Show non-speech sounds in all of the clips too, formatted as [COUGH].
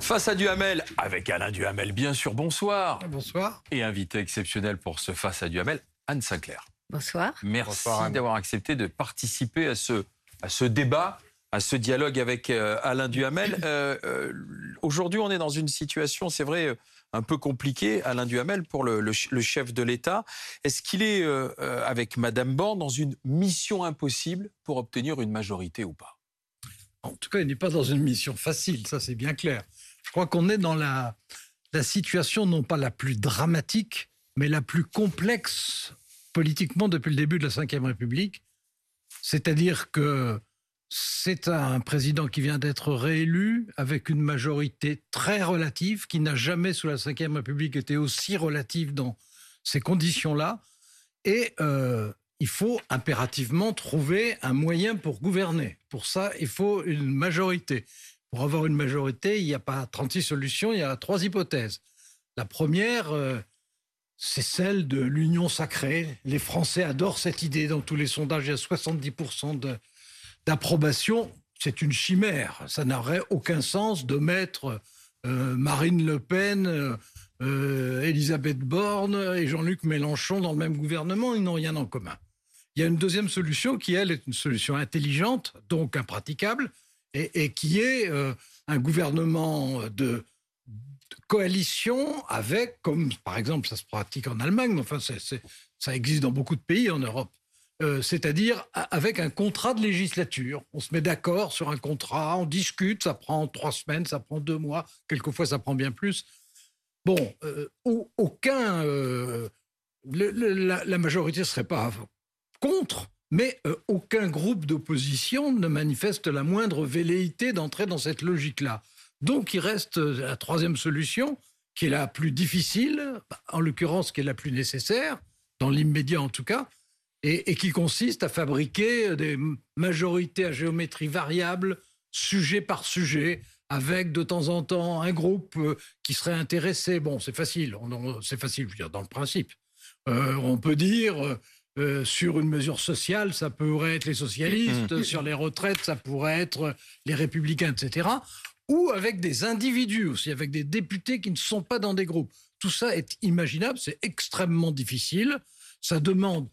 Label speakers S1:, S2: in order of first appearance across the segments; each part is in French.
S1: Face à Duhamel, avec Alain Duhamel, bien sûr, bonsoir.
S2: Bonsoir.
S1: Et invité exceptionnel pour ce Face à Duhamel, Anne Sinclair.
S3: Bonsoir.
S1: Merci d'avoir accepté de participer à ce, à ce débat, à ce dialogue avec euh, Alain Duhamel. Euh, euh, aujourd'hui, on est dans une situation, c'est vrai, un peu compliquée, Alain Duhamel, pour le, chef de l'État. Est-ce qu'il est, avec Madame Borne, dans une mission impossible pour obtenir une majorité ou pas?
S2: En tout cas, il n'est pas dans une mission facile, ça c'est bien clair. Je crois qu'on est dans la, la situation non pas la plus dramatique, mais la plus complexe politiquement depuis le début de la Ve République. C'est-à-dire que c'est un président qui vient d'être réélu avec une majorité très relative, qui n'a jamais sous la Ve République été aussi relative dans ces conditions-là. Et euh, il faut impérativement trouver un moyen pour gouverner. Pour ça, il faut une majorité. Pour avoir une majorité, il n'y a pas 36 solutions, il y a trois hypothèses. La première, euh, c'est celle de l'union sacrée. Les Français adorent cette idée. Dans tous les sondages, il y a 70% d'approbation. C'est une chimère. Ça n'aurait aucun sens de mettre euh, Marine Le Pen, euh, Elisabeth Borne et Jean-Luc Mélenchon dans le même gouvernement. Ils n'ont rien en commun. Il y a une deuxième solution qui, elle, est une solution intelligente, donc impraticable et, qui est euh, un gouvernement de, coalition avec, comme par exemple ça se pratique en Allemagne, mais enfin ça existe dans beaucoup de pays en Europe, euh, c'est-à-dire avec un contrat de législature. On se met d'accord sur un contrat, on discute, ça prend trois semaines, ça prend deux mois, quelquefois ça prend bien plus. Bon, euh, aucun, la, la, majorité ne serait pas contre, mais euh, aucun groupe d'opposition ne manifeste la moindre velléité d'entrer dans cette logique-là. Donc il reste euh, la troisième solution, qui est la plus difficile, en l'occurrence qui est la plus nécessaire, dans l'immédiat en tout cas, et, qui consiste à fabriquer euh, des majorités à géométrie variable, sujet par sujet, avec de temps en temps un groupe qui serait intéressé. Bon, c'est facile, c'est facile, je veux dire, dans le principe. on peut dire euh, sur une mesure sociale, ça pourrait être les socialistes, mmh. sur les retraites, ça pourrait être les républicains, etc. Ou avec des individus aussi, avec des députés qui ne sont pas dans des groupes. Tout ça est imaginable, c'est extrêmement difficile. Ça demande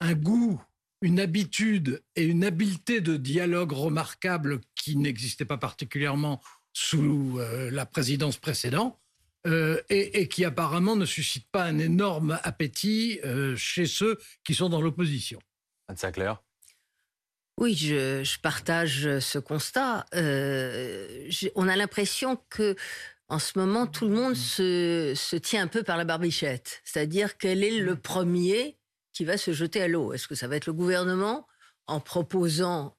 S2: un goût, une habitude et une habileté de dialogue remarquable qui n'existait pas particulièrement sous euh, la présidence précédente. Euh, et, qui apparemment ne suscite pas un énorme appétit euh, chez ceux qui sont dans l'opposition.
S1: Anne Sinclair
S3: oui, je, partage ce constat. Euh, on a l'impression que en ce moment, tout le monde se, se tient un peu par la barbichette. C'est-à-dire quel est le premier qui va se jeter à l'eau Est-ce que ça va être le gouvernement en proposant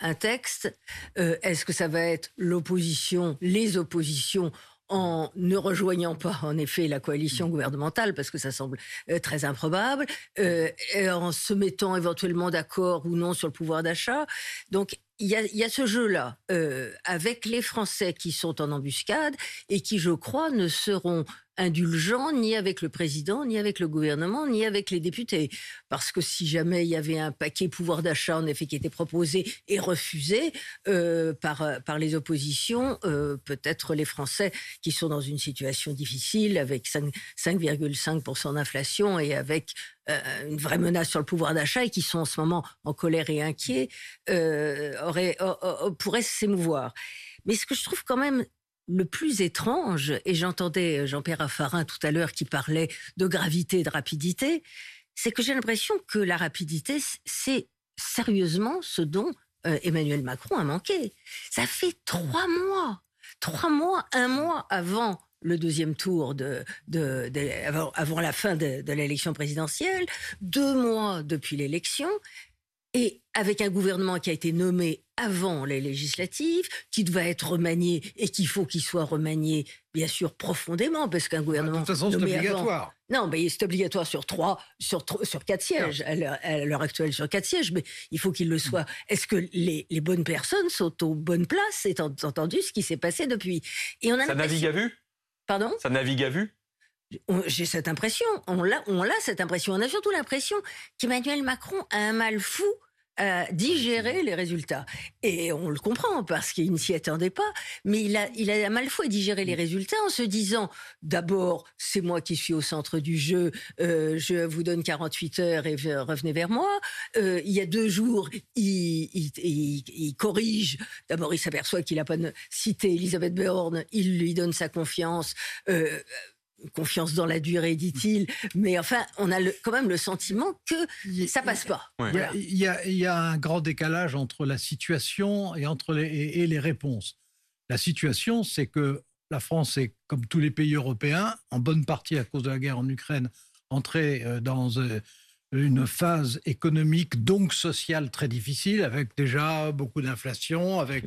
S3: un texte Est-ce que ça va être l'opposition, les oppositions en ne rejoignant pas en effet la coalition gouvernementale parce que ça semble euh, très improbable, euh, en se mettant éventuellement d'accord ou non sur le pouvoir d'achat? Donc il y, a, ce jeu-là euh, avec les Français qui sont en embuscade et qui, je crois, ne seront indulgents ni avec le président, ni avec le gouvernement, ni avec les députés. Parce que si jamais il y avait un paquet pouvoir d'achat, en effet, qui était proposé et refusé euh, par, par les oppositions, euh, peut-être les Français qui sont dans une situation difficile, avec 5,5% d'inflation et avec euh, une vraie menace sur le pouvoir d'achat et qui sont en ce moment en colère et inquiets, euh, aurait, pourraient s'émouvoir. Mais ce que je trouve quand même le plus étrange, et j'entendais Jean-Pierre Raffarin tout à l'heure qui parlait de gravité et de rapidité, c'est que j'ai l'impression que la rapidité, c'est sérieusement ce dont euh, Emmanuel Macron a manqué. Ça fait trois mois, trois mois, un mois avant le deuxième tour de, avant, la fin de, de l'élection présidentielle, deux mois depuis l'élection, et avec un gouvernement qui a été nommé avant les législatives, qui devait être remanié et qu'il faut qu'il soit remanié, bien sûr, profondément, parce qu'un gouvernement.
S2: De toute façon, c'est obligatoire.
S3: non, mais c'est obligatoire sur trois, sur, sur quatre sièges, à l'heure actuelle sur quatre sièges, mais il faut qu'il le soit. Est-ce que les, les, bonnes personnes sont aux bonnes places, étant entendu ce qui s'est passé depuis
S1: Et on a Ça navigue à vue?
S3: Pardon?
S1: Ça navigue à vue?
S3: J'ai cette impression, on l'a, on l'a cette impression. On a surtout l'impression qu'Emmanuel Macron a un mal fou à digérer les résultats. Et on le comprend parce qu'il ne s'y attendait pas, mais il a, il a mal fois digéré les résultats en se disant d'abord, c'est moi qui suis au centre du jeu, euh, je vous donne 48 heures et revenez vers moi. Euh, il y a deux jours, il, il, corrige. D'abord, il s'aperçoit qu'il n'a pas cité Elisabeth Borne, il lui donne sa confiance. Euh, confiance dans la durée, dit-il. Mais enfin, on a quand même le sentiment que ça passe pas.
S2: Il, y a, un grand décalage entre la situation et, entre les, et, les réponses. La situation, c'est que la France est, comme tous les pays européens, en bonne partie à cause de la guerre en Ukraine, entrée euh, dans euh, une phase économique, donc sociale très difficile, avec déjà beaucoup d'inflation, avec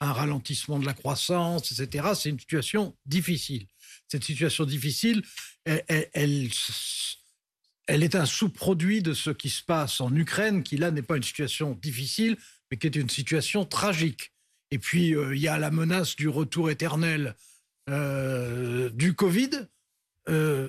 S2: un ralentissement de la croissance, etc. C'est une situation difficile cette situation difficile, elle, est un sous-produit de ce qui se passe en Ukraine, qui là n'est pas une situation difficile, mais qui est une situation tragique. Et puis, euh, il y a la menace du retour éternel euh, du Covid. Euh,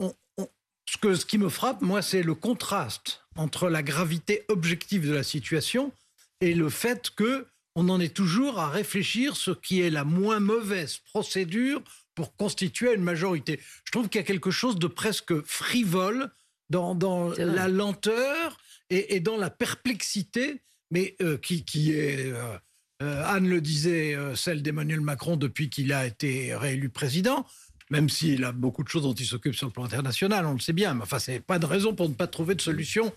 S2: ce, que, ce qui me frappe, moi, c'est le contraste entre la gravité objective de la situation et le fait que on en est toujours à réfléchir ce qui est la moins mauvaise procédure pour constituer une majorité. Je trouve qu'il y a quelque chose de presque frivole dans, la lenteur et, dans la perplexité, mais euh, qui, est, euh, euh, Anne le disait, celle d'Emmanuel Macron depuis qu'il a été réélu président, même s'il a beaucoup de choses dont il s'occupe sur le plan international, on le sait bien, mais enfin, c'est pas de raison pour ne pas trouver de solution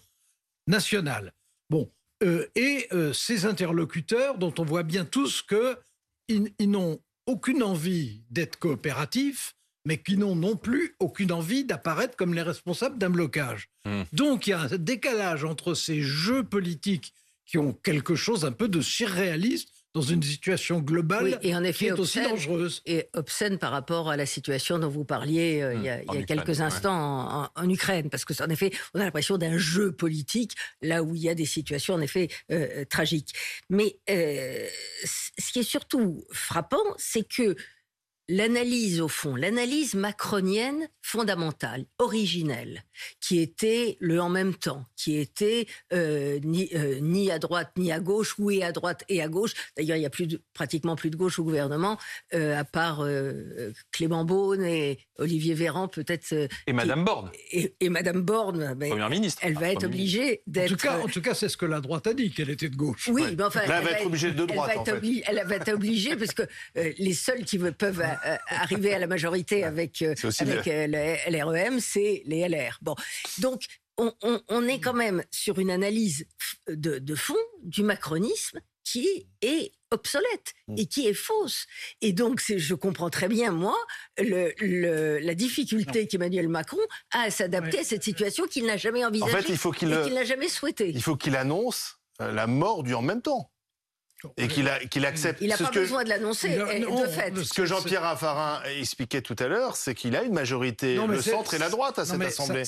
S2: nationale. Bon, et ces interlocuteurs dont on voit bien tous qu'ils ils n'ont aucune envie d'être coopératifs, mais qui n'ont non plus aucune envie d'apparaître comme les responsables d'un blocage. Hmm. Donc il y a un décalage entre ces jeux politiques qui ont quelque chose un peu de surréaliste dans une situation globale et en effet, qui est aussi dangereuse.
S3: Et obscène par rapport à la situation dont vous parliez euh, il y a, hmm. quelques instants en, Ukraine, parce que en effet, on a l'impression d'un jeu politique là où il y a des situations en effet euh, tragiques. Mais euh, ce qui est surtout frappant, c'est que l'analyse, au fond, l'analyse macronienne fondamentale, originelle, qui était le en même temps, qui était euh, ni, euh, ni, à droite ni à gauche, ou et à droite et à gauche. D'ailleurs, il n'y a plus de, pratiquement plus de gauche au gouvernement, euh, à part Clément Beaune et Olivier Véran, peut-être.
S1: et Madame Borne.
S3: Et, et Madame Borne,
S1: ben, Première ministre.
S3: Elle va être obligée d'être.
S2: En tout cas, en tout cas c'est ce que la droite a dit, qu'elle était de gauche.
S3: Oui, mais enfin.
S4: elle, va être obligée de droite.
S3: Elle va, être, elle va être obligée, parce que les seuls qui peuvent arriver à la majorité avec, avec LREM, c'est les LR. Bon, donc on, est quand même sur une analyse de, fond du macronisme qui est obsolète mm. et qui est fausse. Et donc, je comprends très bien, moi, la difficulté qu'Emmanuel Macron a à s'adapter à cette situation qu'il n'a jamais envisagée en fait, il faut qu'il, et qu'il n'a jamais souhaité.
S4: Il faut qu'il annonce euh, la mort du en même temps et qu'il qu'il accepte.
S3: Il n'a pas besoin de l'annoncer, de fait.
S4: Ce que Jean-Pierre Raffarin expliquait tout à l'heure, c'est qu'il a une majorité, le centre et la droite à cette Assemblée.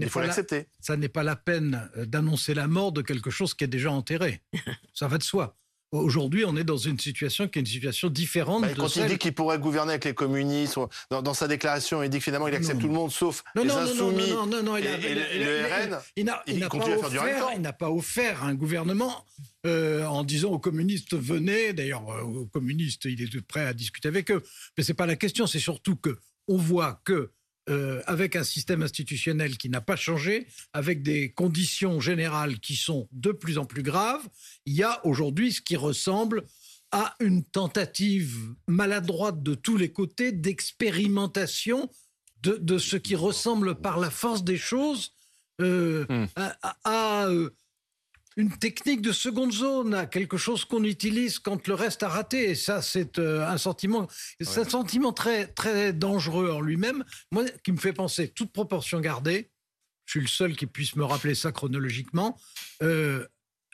S4: il faut l'accepter.
S2: Ça n'est pas la peine euh, d'annoncer la mort de quelque chose qui est déjà enterré. [LAUGHS] ça va de soi. Aujourd'hui, on est dans une situation qui est une situation différente. Bah,
S4: quand il dit qu'il pourrait gouverner avec les communistes, dans, sa déclaration, il dit que finalement il accepte tout le monde sauf les insoumis non, non, non, et, le RN.
S2: Il n'a pas, offert un gouvernement euh, en disant aux communistes venez. D'ailleurs, euh, aux communistes, il est prêt à discuter avec eux. Mais c'est pas la question. C'est surtout que on voit que euh, avec un système institutionnel qui n'a pas changé, avec des conditions générales qui sont de plus en plus graves, il y a aujourd'hui ce qui ressemble à une tentative maladroite de tous les côtés d'expérimentation de, ce qui ressemble par la force des choses euh, hmm. à, euh, une technique de seconde zone, quelque chose qu'on utilise quand le reste a raté. Et ça, c'est euh, un sentiment, c'est un sentiment très, très dangereux en lui-même. Moi, qui me fait penser, toute proportion gardée, je suis le seul qui puisse me rappeler ça chronologiquement, euh,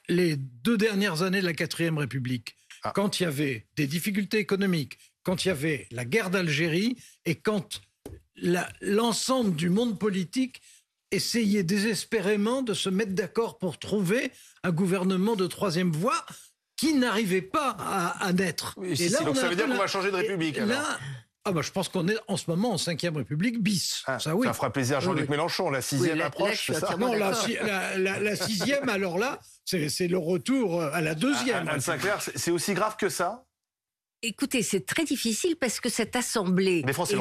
S2: les deux dernières années de la quatrième République, ah. quand il y avait des difficultés économiques, quand il y avait la guerre d'Algérie et quand l'ensemble du monde politique essayer désespérément de se mettre d'accord pour trouver un gouvernement de troisième voie qui n'arrivait pas à, naître.
S4: et là, donc ça veut dire qu'on va changer de République.
S2: Là, ah bah, je pense qu'on est en ce moment en 5 République bis.
S4: Ah, ça, oui. ça fera plaisir à Jean-Luc Mélenchon, la sixième approche,
S2: ça Non, [LAUGHS] la, la, sixième, alors là, c'est le retour à la deuxième.
S4: Anne Sinclair, c'est aussi grave que ça?
S3: Écoutez, c'est très difficile parce que cette assemblée.
S4: Les Français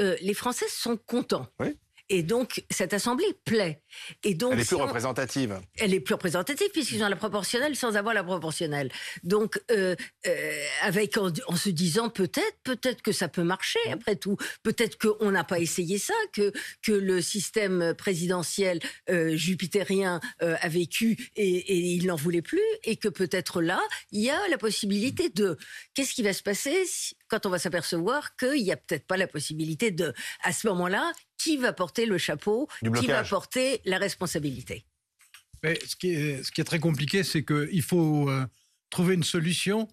S3: euh, les Français sont contents.
S4: Oui.
S3: Et donc, cette Assemblée plaît.
S4: Et donc, elle est plus représentative.
S3: Elle est plus représentative puisqu'ils ont la proportionnelle sans avoir la proportionnelle. Donc, euh, euh, avec en, se disant peut-être, peut-être que ça peut marcher après tout. Peut-être qu'on n'a pas essayé ça, que que le système présidentiel euh, jupitérien a vécu et, et il n'en voulait plus, et que peut-être là, il y a la possibilité de. Qu'est-ce qui va se passer quand on va s'apercevoir qu'il n'y a peut-être pas la possibilité de, à ce moment-là, qui va porter le chapeau, qui va porter la responsabilité.
S2: Mais ce, qui est, ce qui est très compliqué, c'est qu'il faut euh, trouver une solution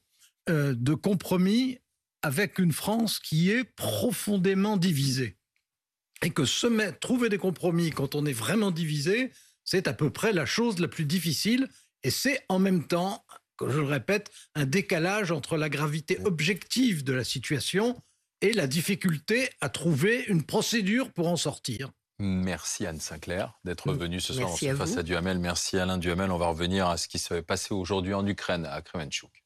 S2: euh, de compromis avec une France qui est profondément divisée. Et que se mettre, trouver des compromis quand on est vraiment divisé, c'est à peu près la chose la plus difficile. Et c'est en même temps, je le répète, un décalage entre la gravité objective de la situation et la difficulté à trouver une procédure pour en sortir.
S1: Merci Anne Sinclair d'être venue ce soir face à Duhamel. Merci Alain Duhamel. On va revenir à ce qui s'est passé aujourd'hui en Ukraine, à Kremenchuk.